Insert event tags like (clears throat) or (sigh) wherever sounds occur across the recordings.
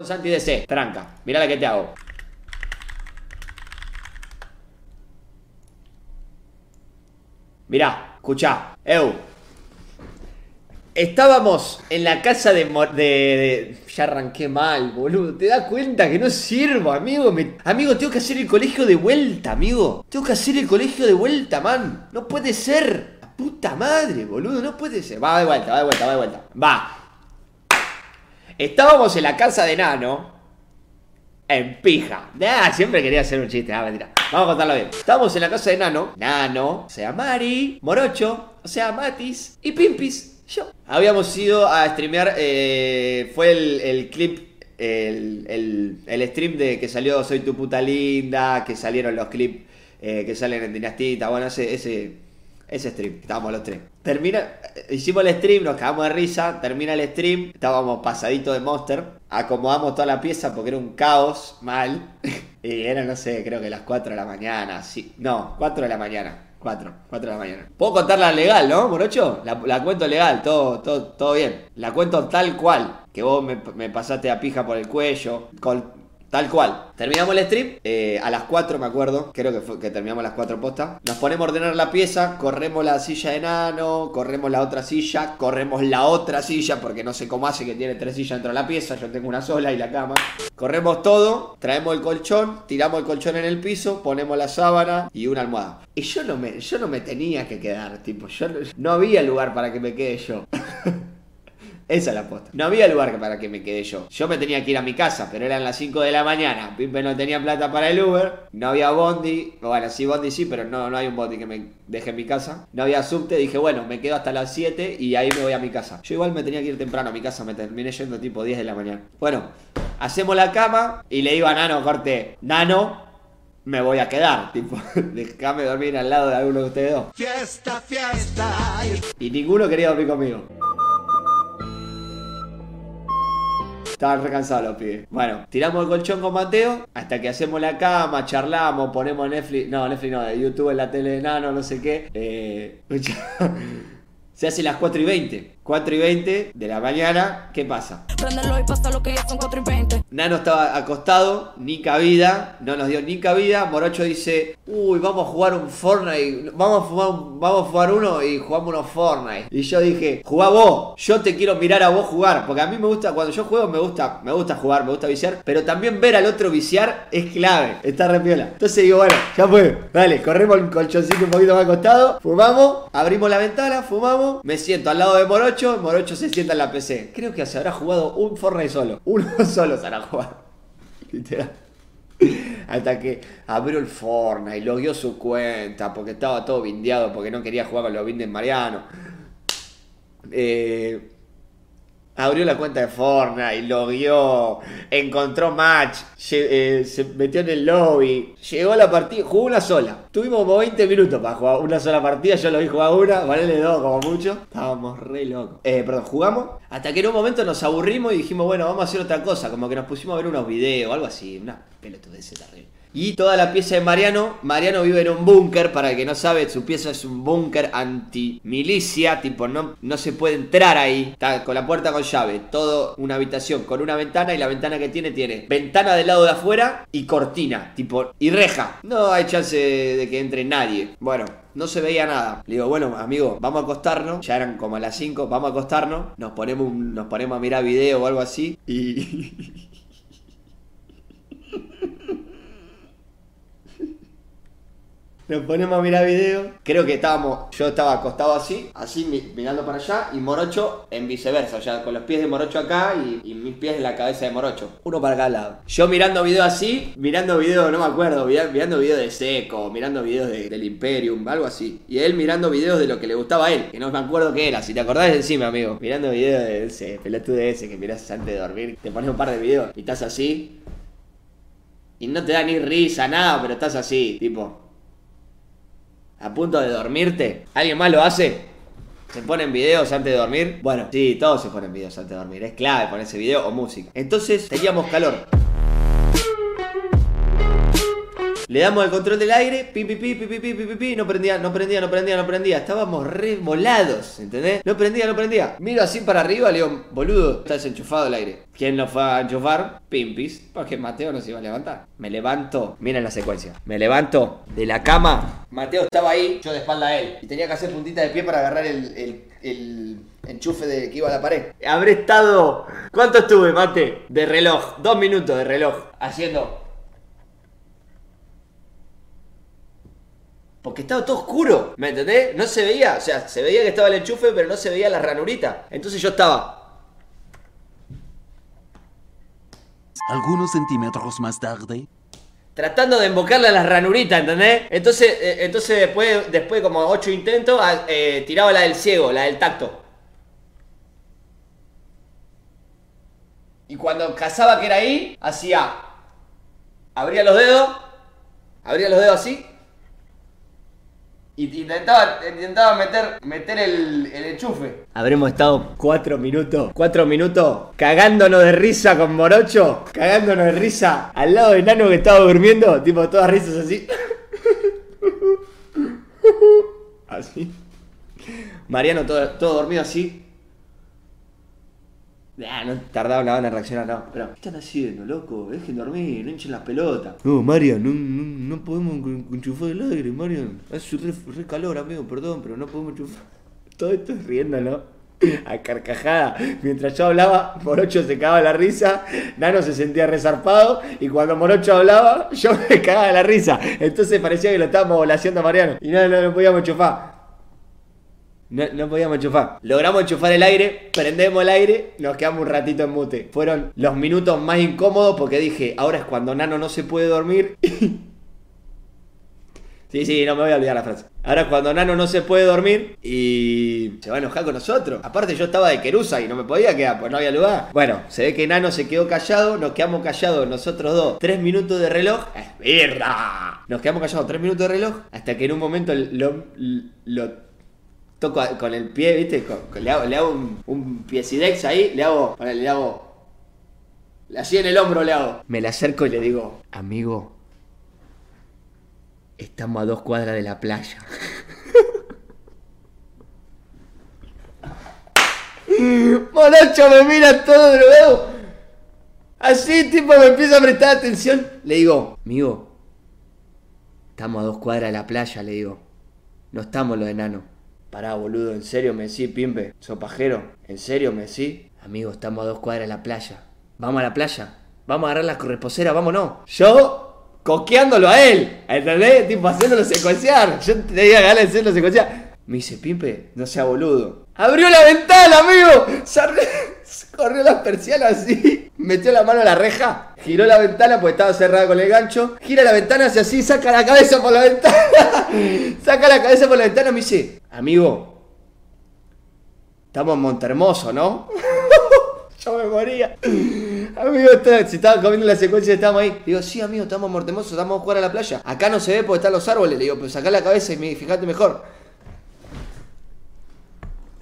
Santi DC, tranca. Mirá la que te hago. Mirá, escuchá. Eu. Estábamos en la casa de, de- de- Ya arranqué mal, boludo. ¿Te das cuenta que no sirvo, amigo? Amigo, tengo que hacer el colegio de vuelta, amigo. Tengo que hacer el colegio de vuelta, man. No puede ser. La puta madre, boludo. No puede ser. Va de vuelta, va de vuelta, va de vuelta. Va. Estábamos en la casa de Nano. En pija. Nah, siempre quería hacer un chiste. Ah, mentira. Vamos a contarlo bien. Estábamos en la casa de Nano. Nano, o sea, Mari, Morocho, o sea, Matis y Pimpis. Yo. Habíamos ido a streamear. eh, fue el, clip. El, el- el stream de que salió Soy tu puta linda. Que salieron los clips eh, que salen en Dinastita. Bueno, ese, ese, ese stream. Estábamos los tres. Termina. eh, Hicimos el stream, nos cagamos de risa. Termina el stream. Estábamos pasadito de Monster. Acomodamos toda la pieza porque era un caos mal. (laughs) y era, no sé, creo que las 4 de la mañana. Sí. No, 4 de la mañana. 4, 4 de la mañana. Puedo contarla legal, ¿no, Morocho? La, cuento legal, todo, todo, todo bien. La cuento tal cual. Que vos me, pasaste a pija por el cuello. Tal cual. Terminamos el stream eh, a las 4, me acuerdo. Creo que, fue, que terminamos las 4 postas. Nos ponemos a ordenar la pieza, corremos la silla de nano, corremos la otra silla, corremos la otra silla, porque no sé cómo hace que tiene tres sillas dentro de la pieza. Yo tengo una sola y la cama. Corremos todo, traemos el colchón, tiramos el colchón en el piso, ponemos la sábana y una almohada. Y yo no me, yo no me tenía que quedar, tipo, yo no, no había lugar para que me quede yo. Esa es la posta. No había lugar para que me quede yo. Yo me tenía que ir a mi casa, pero eran las 5 de la mañana. Pipe no tenía plata para el Uber. No había bondi. Bueno, sí, bondi sí, pero no, no hay un bondi que me deje en mi casa. No había subte. Dije, bueno, me quedo hasta las 7 y ahí me voy a mi casa. Yo igual me tenía que ir temprano a mi casa. Me terminé yendo tipo 10 de la mañana. Bueno, hacemos la cama y le digo a Nano, corte, Nano, me voy a quedar. (laughs) Tipo, déjame dormir al lado de alguno de ustedes dos. Fiesta, fiesta. Y ninguno quería dormir conmigo. Estaban recansados los pibes. Bueno, tiramos el colchón con Mateo hasta que hacemos la cama, charlamos, ponemos Netflix. No, Netflix no, de YouTube en la tele de Nano, no sé qué. Eh, (laughs) se hace las 4 y 20. 4 y 20 de la mañana, ¿qué pasa? Y pasa lo que ya son 4 y 20. Nano estaba acostado, ni cabida, no nos dio ni cabida. Morocho dice, uy, vamos a jugar un Fortnite, vamos a jugar, un- vamos a jugar uno y jugamos unos Fortnite. Y yo dije, jugá vos, yo te quiero mirar a vos jugar, porque a mí me gusta, cuando yo juego me gusta, me gusta jugar, me gusta viciar, pero también ver al otro viciar es clave, está re piola. Entonces digo, bueno, ya fue, dale, corremos el colchoncito un poquito más acostado, fumamos, abrimos la ventana, fumamos, me siento al lado de Morocho, Morocho se sienta en la PC. Creo que se habrá jugado un Fortnite solo, (laughs) uno solo se habrá jugado. (laughs) Literal. Hasta que abrió el Fortnite, logueó su cuenta porque estaba todo bindeado, porque no quería jugar con los bindes Mariano. Eh, abrió la cuenta de Fortnite, logueó, encontró match, eh, se metió en el lobby, llegó a la partida, jugó una sola. Tuvimos como 20 minutos para jugar una sola partida, yo lo vi jugar una, valele dos como mucho. Estábamos re locos. Eh, perdón, jugamos hasta que en un momento nos aburrimos y dijimos, bueno, vamos a hacer otra cosa, como que nos pusimos a ver unos videos, algo así, una pelotudez terrible. Y toda la pieza de Mariano, Mariano vive en un búnker, para el que no sabe, su pieza es un búnker anti-milicia, tipo no, no se puede entrar ahí, está con la puerta con llave, todo una habitación con una ventana y la ventana que tiene tiene ventana del lado de afuera y cortina, tipo, y reja. No hay chance de que entre nadie. Bueno, no se veía nada. Le digo, bueno, amigo, vamos a acostarnos. Ya eran como a las 5, vamos a acostarnos. Nos ponemos, nos ponemos a mirar video o algo así. Y... (laughs) Nos ponemos a mirar video. Creo que estábamos, yo estaba acostado así, así mi- mirando para allá, y Morocho en viceversa, o sea, con los pies de Morocho acá y, y mis pies en la cabeza de Morocho. Uno para cada lado. Yo mirando video así, mirando video, no me acuerdo, mira- mirando video de Seco, mirando videos de- del Imperium, algo así. Y él mirando videos de lo que le gustaba a él, que no me acuerdo qué era, si te acordás encima, amigo. Mirando videos de ese pelotude ese que mirás antes de dormir, te pones un par de videos y estás así. Y no te da ni risa, nada, pero estás así, tipo a punto de dormirte. ¿Alguien más lo hace? ¿Se ponen videos antes de dormir? Bueno, sí, todos se ponen videos antes de dormir. Es clave ponerse video o música. Entonces teníamos calor. Le damos el control del aire, pi, pi, pi, pi, pi, pi, pi, pi, pi, no prendía, no prendía, no prendía, no prendía. Estábamos re volados, ¿entendés? No prendía, no prendía. Miro así para arriba, le digo, boludo, está desenchufado el aire. ¿Quién lo fue a enchufar? Pimpis, porque Mateo no se iba a levantar. Me levanto, miren la secuencia. Me levanto de la cama. Mateo estaba ahí, yo de espalda a él. Y tenía que hacer puntita de pie para agarrar el, el, el enchufe de que iba a la pared. Habré estado. ¿Cuánto estuve, Mate? De reloj. Dos minutos de reloj. Haciendo. Porque estaba todo oscuro, ¿me entendés? No se veía, o sea, se veía que estaba el enchufe, pero no se veía la ranurita. Entonces yo estaba Algunos centímetros más tarde. tratando de embocarle a las ranuritas, ¿entendés? Entonces, eh, entonces después, después como ocho intentos, ah, eh, tiraba la del ciego, la del tacto. Y cuando cazaba que era ahí, hacía. Abría los dedos, abría los dedos así. Intentaba, intentaba meter, meter el, el enchufe. Habremos estado cuatro minutos, cuatro minutos cagándonos de risa con Morocho, cagándonos de risa al lado de Nano que estaba durmiendo, tipo todas risas así. (laughs) Así. Mariano todo, todo dormido así. Ah, no tardaba una banda en reaccionar, no. ¿qué están haciendo, loco? Dejen dormir, no hinchen las pelotas. No, Marian, no, no, podemos en- enchufar el aire, Marian. Hace re, calor, amigo, perdón, pero no podemos enchufar. (laughs) Todo esto es riendo, ¿no? (clears throat) A carcajada. Mientras yo hablaba, Morocho se cagaba la risa, Nano se sentía resarpado, y cuando Morocho hablaba, yo (laughs) me cagaba la risa. Entonces parecía que lo estábamos volaseando a Mariano. Y no, no, no podíamos enchufar. No, no podíamos enchufar. Logramos enchufar el aire, prendemos el aire, nos quedamos un ratito en mute. Fueron los minutos más incómodos porque dije, ahora es cuando Nano no se puede dormir. (laughs) sí, sí, no me voy a olvidar la frase. Ahora es cuando Nano no se puede dormir y se va a enojar con nosotros. Aparte yo estaba de querusa y no me podía quedar, pues no había lugar. Bueno, se ve que Nano se quedó callado, nos quedamos callados nosotros dos. Tres minutos de reloj. ¡Es verdad! Nos quedamos callados tres minutos de reloj hasta que en un momento lo, lo toco con el pie, ¿viste? Con- con- le hago, le hago un, un piecidex ahí, le hago, ponele, le hago, así en el hombro le hago. Me le acerco y le digo, amigo, estamos a dos cuadras de la playa. (laughs) Morocho me mira todo drogado. Así, tipo, me empieza a prestar atención. Le digo, amigo, estamos a dos cuadras de la playa, le digo. No estamos los enanos. Pará, boludo, ¿en serio me decís, pimpe? ¿Sos pajero? ¿En serio me decís? Amigo, estamos a dos cuadras de la playa. ¿Vamos a la playa? Vamos a agarrar la corresposera, vámonos. Yo, coqueándolo a él, ¿entendés? Tipo, haciéndolo secuenciar. Yo tenía ganas de hacerlo secuenciar. Me dice, pimpe, no sea boludo. ¡Abrió la ventana, amigo! Se arre- se (laughs) corrió las persianas así. Metió la mano a la reja. Giró la ventana porque estaba cerrada con el gancho. Gira la ventana hacia así, saca la cabeza por la ventana. (laughs) saca la cabeza por la ventana y me dice, amigo, estamos en Montermoso, ¿no? (laughs) Yo me moría. Amigo, si estaba comiendo la secuencia, estábamos ahí. Digo, sí, amigo, estamos en Montermoso, estamos a jugar a la playa. Acá no se ve porque están los árboles. Le digo, pues sacá la cabeza y me, fíjate mejor.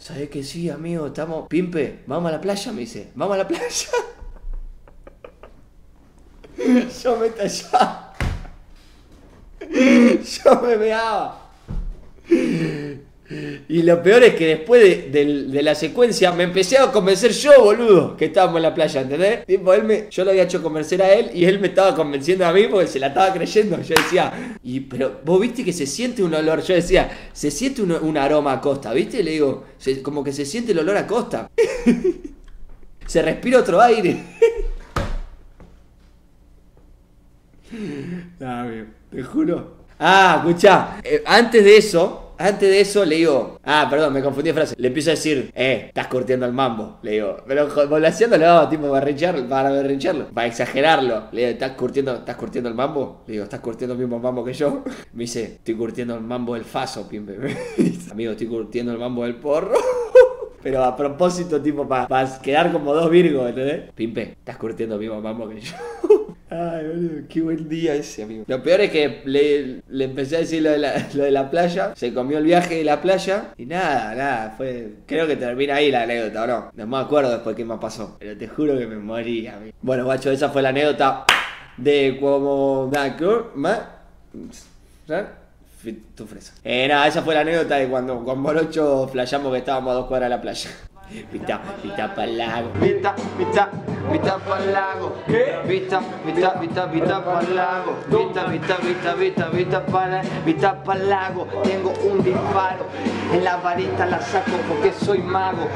¿Sabés que sí, amigo? Estamos. Pimpe, vamos a la playa, me dice. Vamos a la playa. (laughs) Yo me estallaba. (laughs) Yo me meaba. Y lo peor es que después de, la secuencia me empecé a convencer yo, boludo, que estábamos en la playa, ¿entendés? Yo lo había hecho convencer a él y él me estaba convenciendo a mí porque se la estaba creyendo. Yo decía, pero vos viste que se siente un olor. Yo decía, se siente un, aroma a costa, ¿viste? Le digo, como que se siente el olor a costa. (laughs) se respira otro aire. (laughs) Te juro. Ah, escuchá. eh, antes de eso, antes de eso le digo. Ah, perdón, me confundí de frase. Le empiezo a decir, eh, estás curtiendo el mambo. Le digo, pero daba tipo para berrinchar- para berrincharlo, para exagerarlo. Le digo, ¿estás curtiendo, ¿estás curtiendo el mambo? Le digo, ¿estás curtiendo el mismo mambo que yo? (laughs) Me dice, estoy curtiendo el mambo del faso, pimpe. (laughs) Amigo, estoy curtiendo el mambo del porro. (laughs) Pero a propósito, tipo, para quedar como dos virgos, ¿entendés? Pimpe, estás curtiendo el mismo mambo que yo. Ay, boludo, qué buen día ese, amigo. Lo peor es que le, le empecé a decir lo de, la, de la playa, se comió el viaje de la playa y nada, nada, fue... Creo que termina ahí la anécdota, ¿o no? No me acuerdo después qué más pasó, pero te juro que me morí, amigo. Bueno, guacho, esa fue la anécdota de. Fi- Tu fresa. Eh, nada, esa fue la anécdota de cuando con Morocho flasheamos que estábamos a dos cuadras de la playa. Vista, vista para lago. Vista, vista, vista para lago. Vista, vista, vista, vista para lago. Vista, vista, vista, vista, vista para vista para lago. Tengo un disparo. En la varita la saco porque soy mago.